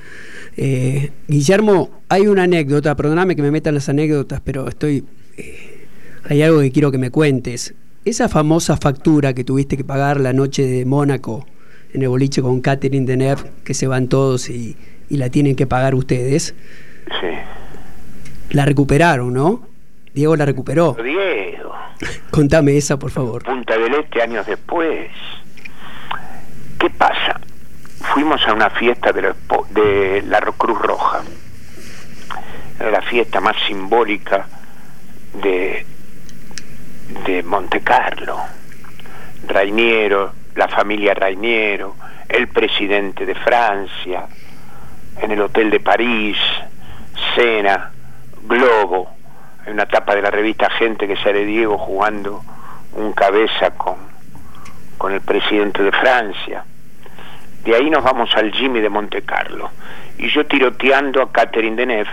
Eh, Guillermo, hay una anécdota, perdóname que me metan las anécdotas, pero estoy. Eh, hay algo que quiero que me cuentes. Esa famosa factura que tuviste que pagar la noche de Mónaco en el boliche con Catherine Deneuve, que se van todos y, y la tienen que pagar ustedes. Sí. La recuperaron, ¿no? Diego la recuperó. Diego. Contame esa, por favor. Punta del Este años después. ¿Qué pasa? Fuimos a una fiesta de la, de la Cruz Roja. Era la fiesta más simbólica de, de Monte Carlo. Rainiero, la familia Rainiero, el presidente de Francia, en el Hotel de París, Cena, Globo, hay una tapa de la revista Gente que sale Diego jugando un cabeza con, con el presidente de Francia. De ahí nos vamos al Jimmy de Monte Carlo. Y yo tiroteando a Catherine Deneuve,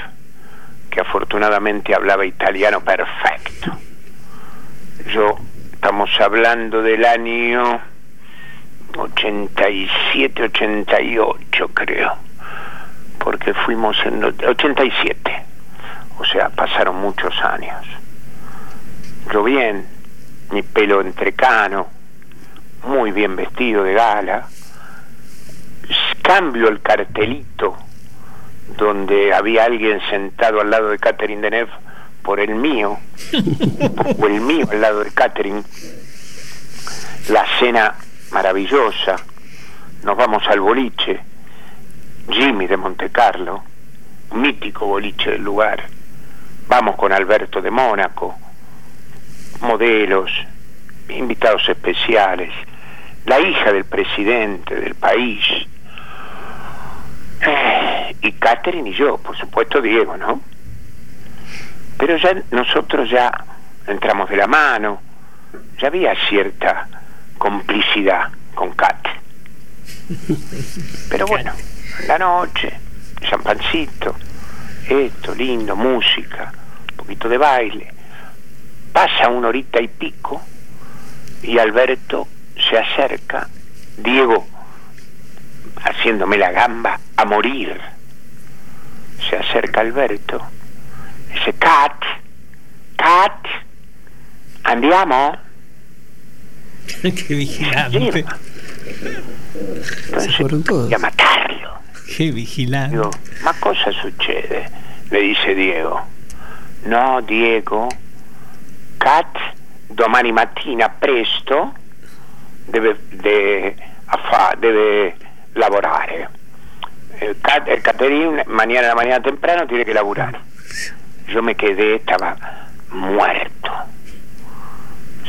que afortunadamente hablaba italiano perfecto. Yo, estamos hablando del año 87, 88 creo, porque fuimos en 87, o sea, pasaron muchos años. Yo bien, mi pelo entrecano, muy bien vestido de gala, cambio el cartelito donde había alguien sentado al lado de Catherine Deneuve por el mío, (laughs) o el mío al lado de Catherine, la cena maravillosa, nos vamos al boliche, Jimmy de Monte Carlo, mítico boliche del lugar, vamos con Alberto de Mónaco, modelos, invitados especiales, la hija del presidente del país, eh, y Catherine y yo, por supuesto Diego, ¿no? Pero ya nosotros ya entramos de la mano, ya había cierta complicidad con Kat. Pero bueno, la noche, champancito, esto, lindo, música, de baile. Pasa una horita y pico y Alberto se acerca, Diego haciéndome la gamba a morir. Se acerca Alberto, dice, Cat, Cat, andiamo. Qué vigilante. Entonces, voy a matarlo. Qué vigilante. Digo, ma cosa succede? Le dice Diego. No, Diego, Cat domani mattina presto deve, de, lavorare. El, Cat, el Caterín mañana la mañana temprano tiene que laburar. Yo me quedé, estaba muerto.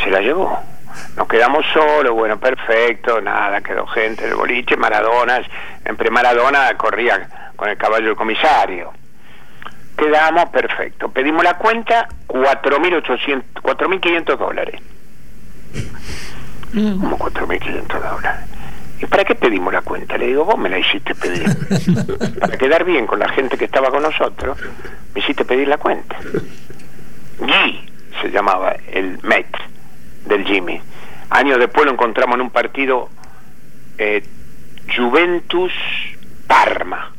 Se la llevó. Nos quedamos solos, bueno, perfecto, nada, quedó gente, el boliche, Maradonas, entre Maradona corría con el caballo del comisario. Quedamos, perfecto. Pedimos la cuenta, 4.800, 4.500 dólares. ¿Cómo 4.500 dólares? ¿Y para qué pedimos la cuenta? Le digo, vos me la hiciste pedir. (laughs) para quedar bien con la gente que estaba con nosotros, me hiciste pedir la cuenta. Guy se llamaba el mate del Jimmy. Años después lo encontramos en un partido eh, Juventus Parma.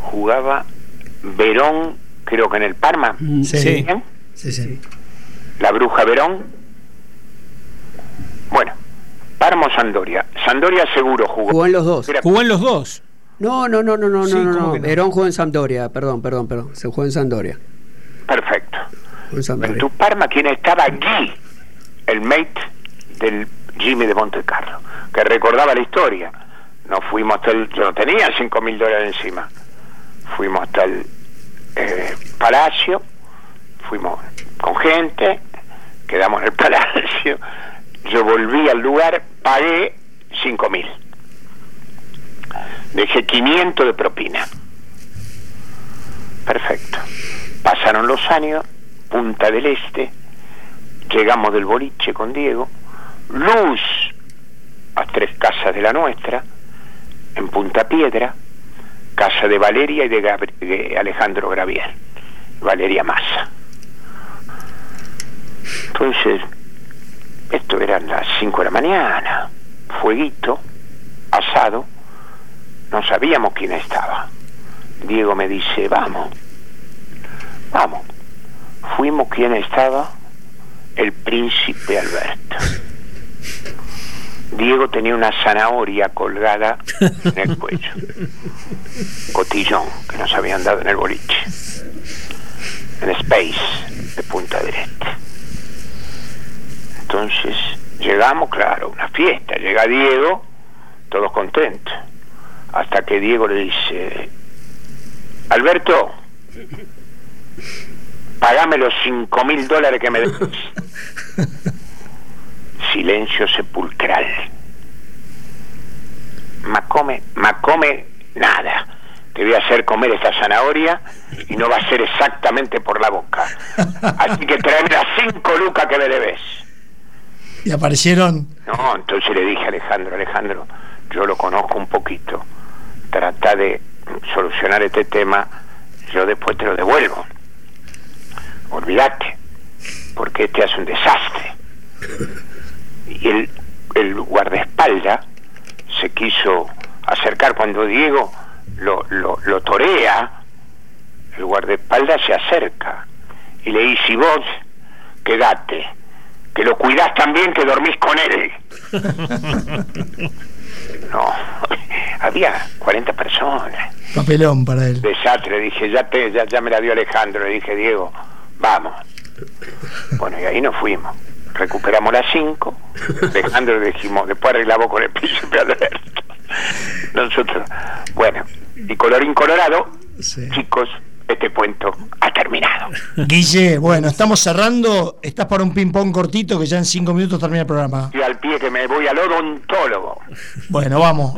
Jugaba Verón, creo que en el Parma. Sí. ¿Bien? Sí, sí. La bruja Verón. Bueno, Parma o Sandoria. Sandoria seguro jugó. Jugó en los dos. Era- Jugó en los dos. No, no, no, no, no, Sí, no. Verón jugó en Sampdoria, perdón, perdón, perdón. Se jugó en Sampdoria. Perfecto. En tu Parma, quien estaba Guy, el mate del Jimmy de Monte Carlo, que recordaba la historia. Nos fuimos hasta el. Yo no tenía cinco mil dólares encima. Fuimos hasta el eh, palacio, fuimos con gente, quedamos en el (laughs) palacio. Yo volví al lugar, pagué cinco mil. Dejé 500 de propina. Perfecto. Pasaron los años, Punta del Este, llegamos del boliche con Diego, luz a tres casas de la nuestra, en Punta Piedra, casa de Valeria y de, de Alejandro Gravier, Valeria Massa. Entonces, esto eran las 5 de la mañana, fueguito, asado, no sabíamos quién estaba. Diego me dice, vamos, vamos. Fuimos quien estaba, el príncipe Alberto. Diego tenía una zanahoria colgada en el cuello. Cotillón, que nos habían dado en el boliche. En Space, de Punta Este. Entonces, llegamos, claro, una fiesta. Llega Diego, todos contentos. Hasta que Diego le dice, Alberto, pagame los cinco mil dólares que me des. (laughs) Silencio sepulcral. Macome, Macome, nada. Te voy a hacer comer esta zanahoria y no va a ser exactamente por la boca. Así que tráeme las cinco lucas que me debes. ¿Y aparecieron? No, entonces le dije a Alejandro, Alejandro, yo lo conozco un poquito, trata de solucionar este tema, yo después te lo devuelvo. Olvídate, porque este hace un desastre. Y el, el guardaespaldas se quiso acercar cuando Diego lo, lo, lo torea, el guardaespaldas se acerca y le dice, vos, quédate, que lo cuidás también que dormís con él. (laughs) no, (laughs) había 40 personas. Papelón para él. Desastre, dije, ya, te, ya, ya me la dio Alejandro, le dije, Diego, vamos. Bueno, y ahí nos fuimos. Recuperamos las 5. (laughs) Alejandro le dijimos, después arreglamos con el príncipe Alberto. Nosotros, bueno, y colorín colorado, Sí. chicos, este cuento ha terminado. Guille, bueno, estamos cerrando. Estás para un ping-pong cortito que ya en cinco minutos termina el programa. Y al pie que me voy al odontólogo. Bueno, vamos,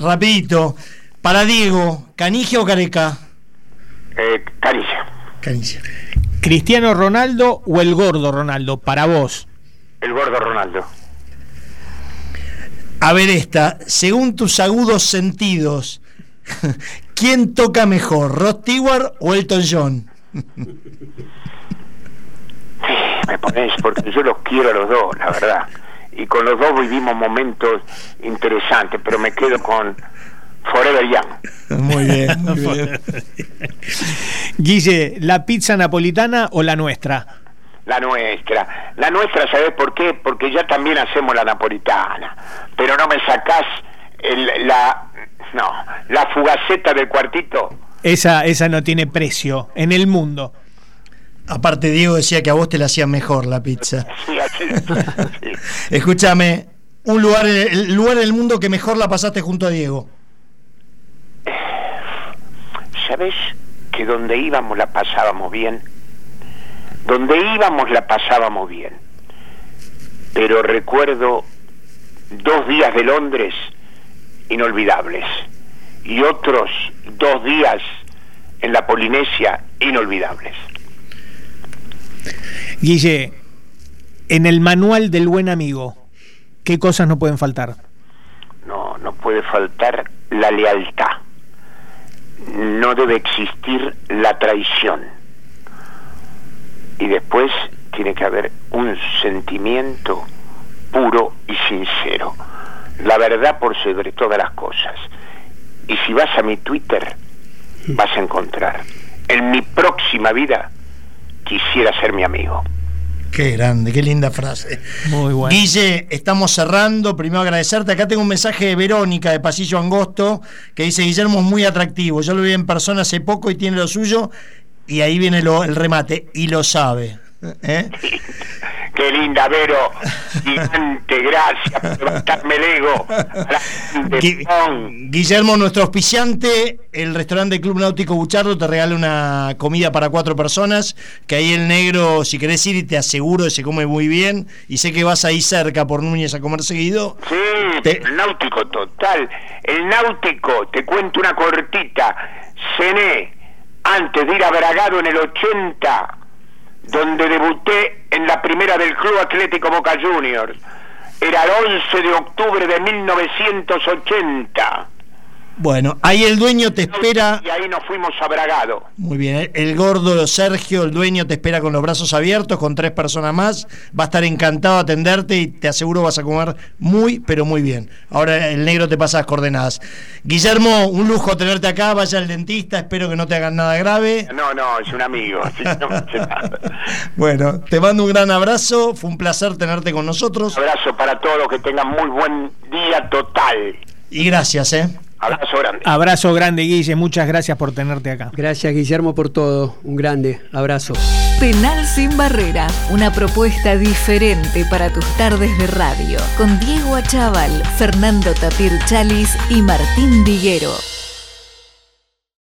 rapidito. Para Diego, ¿Canigia o Careca? Eh, Caricia, Canigia. ¿Cristiano Ronaldo o el gordo Ronaldo? Para vos. El gordo Ronaldo. A ver esta, según tus agudos sentidos, (laughs) ¿quién toca mejor, Rod Stewart o Elton John? Me pones porque yo los quiero a los dos, la verdad. Y con los dos vivimos momentos interesantes, pero me quedo con Forever Young. Muy bien, muy (laughs) bien. Guille, ¿la pizza napolitana o la nuestra? La nuestra. La nuestra, ¿sabes por qué? Porque ya también hacemos la napolitana. Pero no me sacás el- la... No, la fugaceta del cuartito. Esa, esa no tiene precio en el mundo. Aparte, Diego decía que a vos te la hacían mejor la pizza. (laughs) Sí, así, sí. Escúchame, un lugar, el lugar del mundo que mejor la pasaste junto a Diego. ¿Sabes que donde íbamos la pasábamos bien? Donde íbamos la pasábamos bien. Pero recuerdo dos días de Londres inolvidables y otros dos días en la Polinesia inolvidables. Guille, en el manual del buen amigo, ¿qué cosas no pueden faltar? No, no puede faltar la lealtad. No debe existir la traición. Y después tiene que haber un sentimiento puro y sincero. La verdad por sobre todas las cosas. Y si vas a mi Twitter, vas a encontrar. En mi próxima vida quisiera ser mi amigo. Qué grande, qué linda frase. Muy bueno. Guille, estamos cerrando. Primero agradecerte. Acá tengo un mensaje de Verónica de Pasillo Angosto que dice: Guillermo es muy atractivo. Yo lo vi en persona hace poco y tiene lo suyo. Y ahí viene lo- el remate. Y lo sabe. ¿Eh? Qué linda, Vero. Gigante, gracias por levantarme el ego. Gui-. Guillermo, nuestro auspiciante, el restaurante Club Náutico Buchardo te regala una comida para cuatro personas, que ahí el negro, si querés ir, te aseguro que se come muy bien, y sé que vas ahí cerca por Núñez a comer seguido. Sí, Te- el náutico total. El náutico, te cuento una cortita. Cené antes de ir a Bragado en el 80, donde debuté en la primera del Club Atlético Boca Juniors. Era el 11 de octubre de 1980. Bueno, ahí el dueño te espera. Y ahí nos fuimos a Bragado. Muy bien, el- el gordo Sergio, el dueño, te espera con los brazos abiertos, con tres personas más. Va a estar encantado de atenderte y te aseguro vas a comer muy, pero muy bien. Ahora el negro te pasa las coordenadas. Guillermo, un lujo tenerte acá. Vaya al dentista, espero que no te hagan nada grave. No, no, es un amigo. no. (laughs) Bueno, te mando un gran abrazo. Fue un placer tenerte con nosotros. Abrazo para todos, que tengan muy buen día total. Y gracias, ¿eh? Abrazo grande. Abrazo grande, Guille. Muchas gracias por tenerte acá. Gracias Guillermo por todo. Un grande abrazo. Penal sin barrera, una propuesta diferente para tus tardes de radio, con Diego Achával, Fernando Tapir Chalis y Martín Diguero.